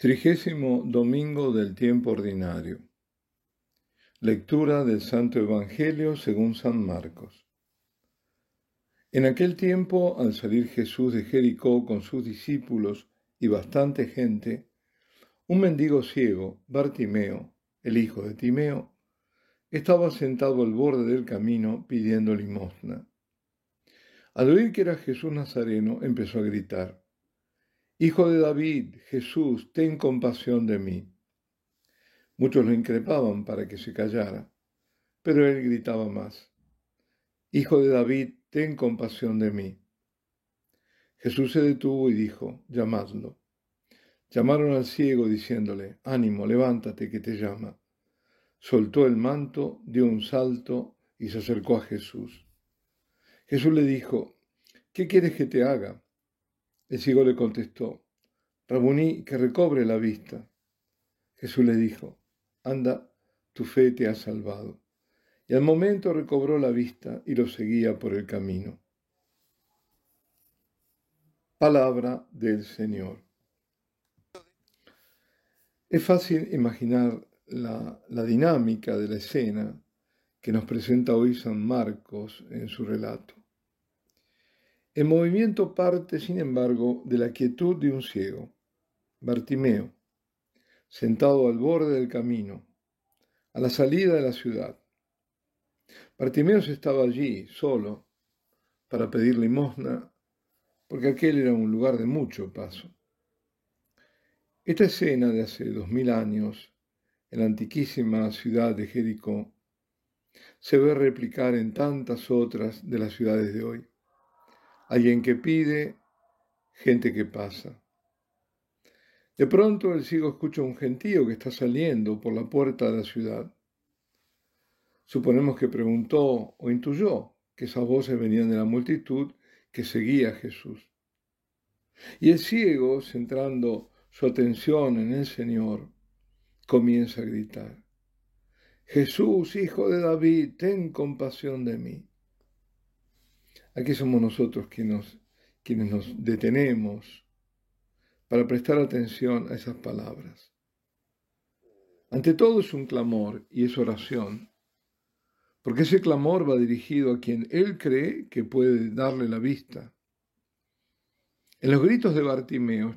Trigésimo Domingo del Tiempo Ordinario. Lectura del Santo Evangelio según San Marcos. En aquel tiempo, al salir Jesús de Jericó con sus discípulos y bastante gente, un mendigo ciego, Bartimeo, el hijo de Timeo, estaba sentado al borde del camino pidiendo limosna. Al oír que era Jesús Nazareno, empezó a gritar Hijo de David, Jesús, ten compasión de mí. Muchos lo increpaban para que se callara, pero él gritaba más. Hijo de David, ten compasión de mí. Jesús se detuvo y dijo, llamadlo. Llamaron al ciego diciéndole, ánimo, levántate que te llama. Soltó el manto, dio un salto y se acercó a Jesús. Jesús le dijo, ¿qué quieres que te haga? El ciego le contestó, Rabuní, que recobre la vista. Jesús le dijo, anda, tu fe te ha salvado. Y al momento recobró la vista y lo seguía por el camino. Palabra del Señor. Es fácil imaginar la, la, dinámica de la escena que nos presenta hoy San Marcos en su relato. El movimiento parte, sin embargo, de la quietud de un ciego, Bartimeo, sentado al borde del camino, a la salida de la ciudad. Bartimeo estaba allí, solo, para pedir limosna, porque aquel era un lugar de mucho paso. Esta escena de hace dos mil años, en la antiquísima ciudad de Jericó, se ve replicar en tantas otras de las ciudades de hoy alguien que pide, gente que pasa. De pronto el ciego escucha un gentío que está saliendo por la puerta de la ciudad. Suponemos que preguntó o intuyó que esas voces venían de la multitud que seguía a Jesús. Y el ciego, centrando su atención en el Señor, comienza a gritar, Jesús, hijo de David, ten compasión de mí. Aquí somos nosotros quienes nos, detenemos para prestar atención a esas palabras. Ante todo es un clamor y es oración, porque ese clamor va dirigido a quien él cree que puede darle la vista. En los gritos de Bartimeo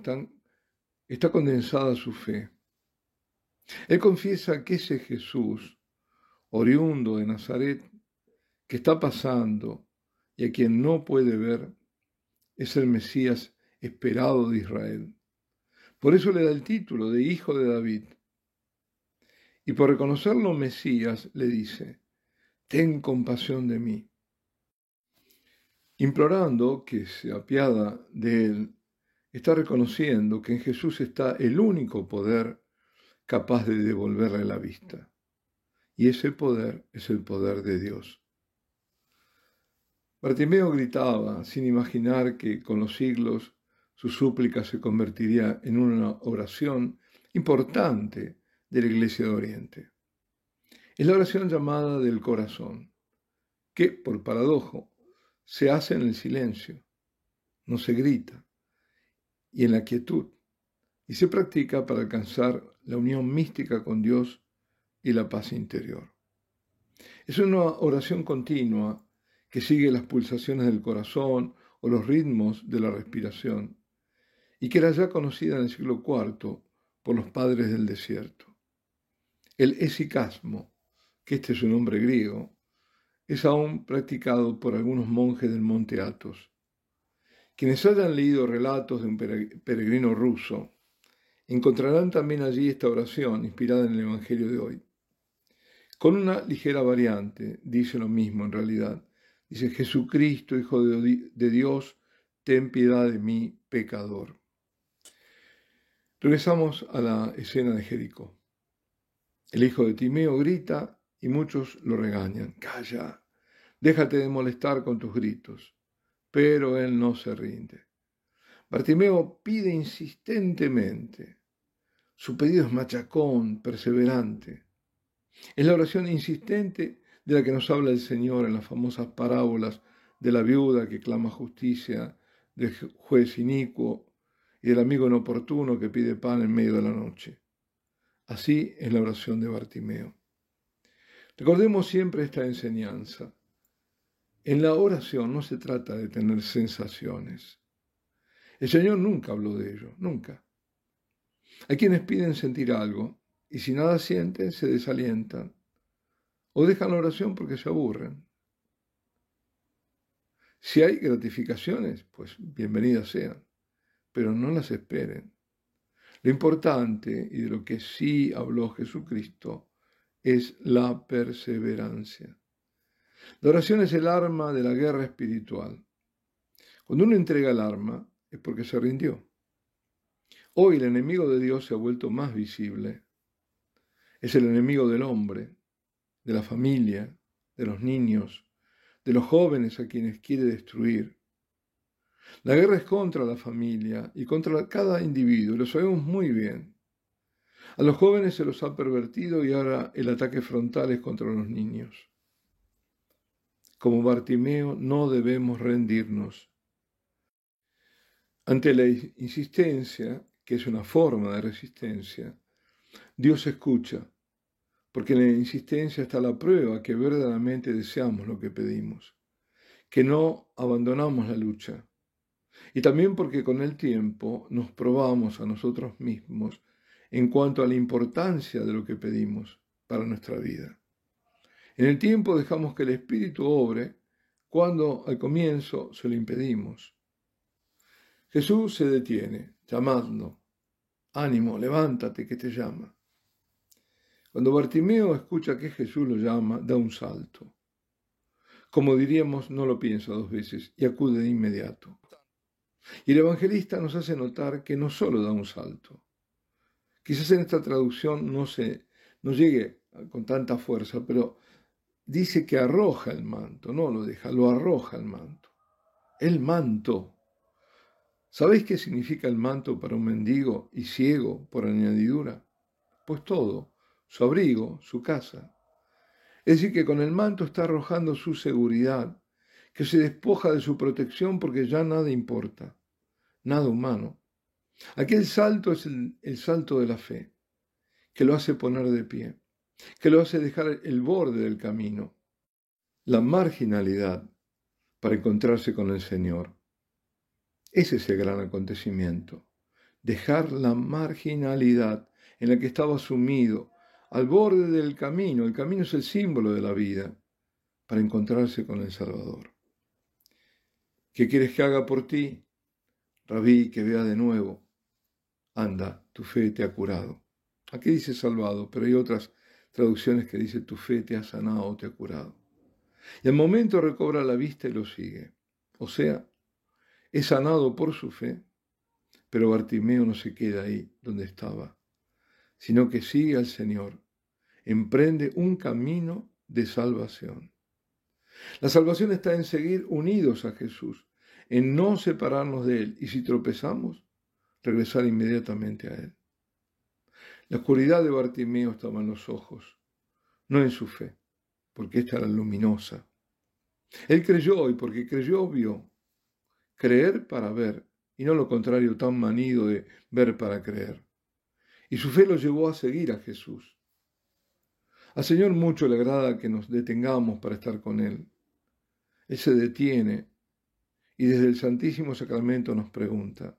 está condensada su fe. Él confiesa que ese Jesús, oriundo de Nazaret, que está pasando y a quien no puede ver es el Mesías esperado de Israel. Por eso le da el título de Hijo de David. Y por reconocerlo Mesías le dice, Ten compasión de mí. Implorando que se apiada de él, está reconociendo que en Jesús está el único poder capaz de devolverle la vista. Y ese poder es el poder de Dios. Bartimeo gritaba, sin imaginar que con los siglos su súplica se convertiría en una oración importante de la Iglesia de Oriente. Es la oración llamada del corazón, que, por paradojo, se hace en el silencio, no se grita, y en la quietud, y se practica para alcanzar la unión mística con Dios y la paz interior. Es una oración continua que sigue las pulsaciones del corazón o los ritmos de la respiración, y que era ya conocida en el siglo IV por los padres del desierto. El esicasmo, que este es su nombre griego, es aún practicado por algunos monjes del monte Athos. Quienes hayan leído relatos de un peregrino ruso encontrarán también allí esta oración inspirada en el Evangelio de hoy. Con una ligera variante, dice lo mismo en realidad, Dice, Jesucristo, Hijo de Dios, ten piedad de mí, pecador. Regresamos a la escena de Jericó. El hijo de Timeo grita y muchos lo regañan. Calla, déjate de molestar con tus gritos. Pero él no se rinde. Bartimeo pide insistentemente. Su pedido es machacón, perseverante. Es la oración insistente de la que nos habla el Señor en las famosas parábolas de la viuda que clama justicia, del juez inicuo y del amigo inoportuno que pide pan en medio de la noche. Así es la oración de Bartimeo. Recordemos siempre esta enseñanza. En la oración no se trata de tener sensaciones. El Señor nunca habló de ello, nunca. Hay quienes piden sentir algo y si nada sienten se desalientan o dejan la oración porque se aburren. Si hay gratificaciones, pues bienvenidas sean, pero no las esperen. Lo importante y de lo que sí habló Jesucristo es la perseverancia. La oración es el arma de la guerra espiritual. Cuando uno entrega el arma es porque se rindió. Hoy el enemigo de Dios se ha vuelto más visible. Es el enemigo del hombre, de la familia, de los niños, de los jóvenes a quienes quiere destruir. La guerra es contra la familia y contra cada individuo, lo sabemos muy bien. A los jóvenes se los ha pervertido y ahora el ataque frontal es contra los niños. Como Bartimeo no debemos rendirnos. Ante la insistencia, que es una forma de resistencia, Dios escucha porque en la insistencia está la prueba que verdaderamente deseamos lo que pedimos, que no abandonamos la lucha, y también porque con el tiempo nos probamos a nosotros mismos en cuanto a la importancia de lo que pedimos para nuestra vida. En el tiempo dejamos que el Espíritu obre cuando al comienzo se lo impedimos. Jesús se detiene, llamando, ánimo, levántate que te llama. Cuando Bartimeo escucha que Jesús lo llama, da un salto. Como diríamos, no lo piensa dos veces y acude de inmediato. Y el evangelista nos hace notar que no solo da un salto. Quizás en esta traducción no, se, no llegue con tanta fuerza, pero dice que arroja el manto, no lo deja, lo arroja el manto. El manto. ¿Sabéis qué significa el manto para un mendigo y ciego por añadidura? Pues todo su abrigo, su casa. Es decir, que con el manto está arrojando su seguridad, que se despoja de su protección porque ya nada importa, nada humano. Aquel salto es el, el salto de la fe, que lo hace poner de pie, que lo hace dejar el borde del camino, la marginalidad para encontrarse con el Señor. Ese es el gran acontecimiento, dejar la marginalidad en la que estaba sumido, al borde del camino. El camino es el símbolo de la vida para encontrarse con el Salvador. ¿Qué quieres que haga por ti? Rabí, que vea de nuevo. Anda, tu fe te ha curado. Aquí dice salvado, pero hay otras traducciones que dice tu fe te ha sanado te ha curado. Y al momento recobra la vista y lo sigue. O sea, es sanado por su fe, pero Bartimeo no se queda ahí donde estaba, sino que sigue al Señor emprende un camino de salvación. La salvación está en seguir unidos a Jesús, en no separarnos de Él y si tropezamos, regresar inmediatamente a Él. La oscuridad de Bartimeo estaba en los ojos, no en su fe, porque esta era luminosa. Él creyó y porque creyó vio. Creer para ver y no lo contrario tan manido de ver para creer. Y su fe lo llevó a seguir a Jesús. Al Señor mucho le agrada que nos detengamos para estar con Él. Él se detiene y desde el Santísimo Sacramento nos pregunta,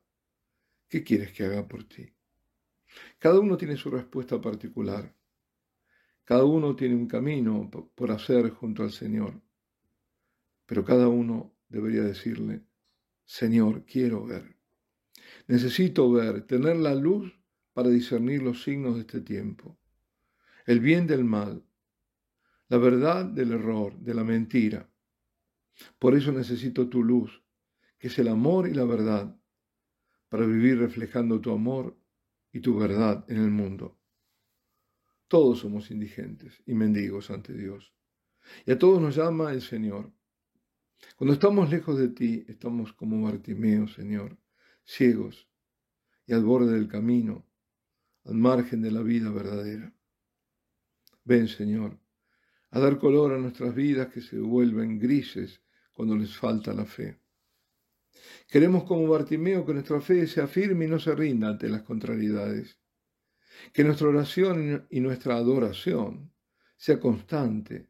¿qué quieres que haga por ti? Cada uno tiene su respuesta particular. Cada uno tiene un camino por hacer junto al Señor. Pero cada uno debería decirle, Señor, quiero ver. Necesito ver, tener la luz para discernir los signos de este tiempo el bien del mal, la verdad del error, de la mentira. Por eso necesito tu luz, que es el amor y la verdad, para vivir reflejando tu amor y tu verdad en el mundo. Todos somos indigentes y mendigos ante Dios. Y a todos nos llama el Señor. Cuando estamos lejos de ti, estamos como Bartimeo, Señor, ciegos y al borde del camino, al margen de la vida verdadera. Ven, Señor, a dar color a nuestras vidas que se vuelven grises cuando les falta la fe. Queremos como Bartimeo que nuestra fe sea firme y no se rinda ante las contrariedades. Que nuestra oración y nuestra adoración sea constante,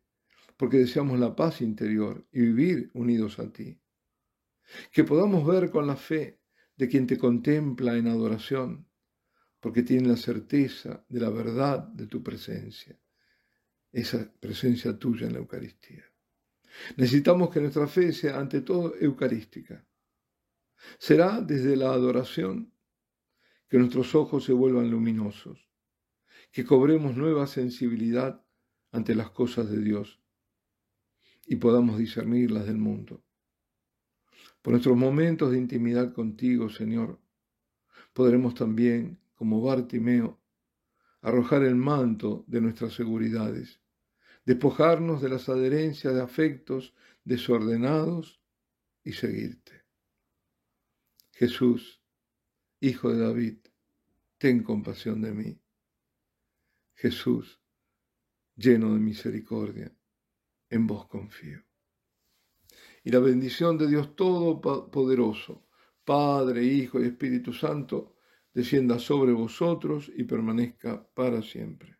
porque deseamos la paz interior y vivir unidos a ti. Que podamos ver con la fe de quien te contempla en adoración, porque tiene la certeza de la verdad de tu presencia, esa presencia tuya en la Eucaristía. Necesitamos que nuestra fe sea ante todo eucarística. Será desde la adoración que nuestros ojos se vuelvan luminosos, que cobremos nueva sensibilidad ante las cosas de Dios y podamos discernirlas del mundo. Por nuestros momentos de intimidad contigo, Señor, podremos también, como Bartimeo, arrojar el manto de nuestras seguridades despojarnos de las adherencias de afectos desordenados y seguirte. Jesús, Hijo de David, ten compasión de mí. Jesús, lleno de misericordia, en vos confío. Y la bendición de Dios Todopoderoso, Padre, Hijo y Espíritu Santo, descienda sobre vosotros y permanezca para siempre.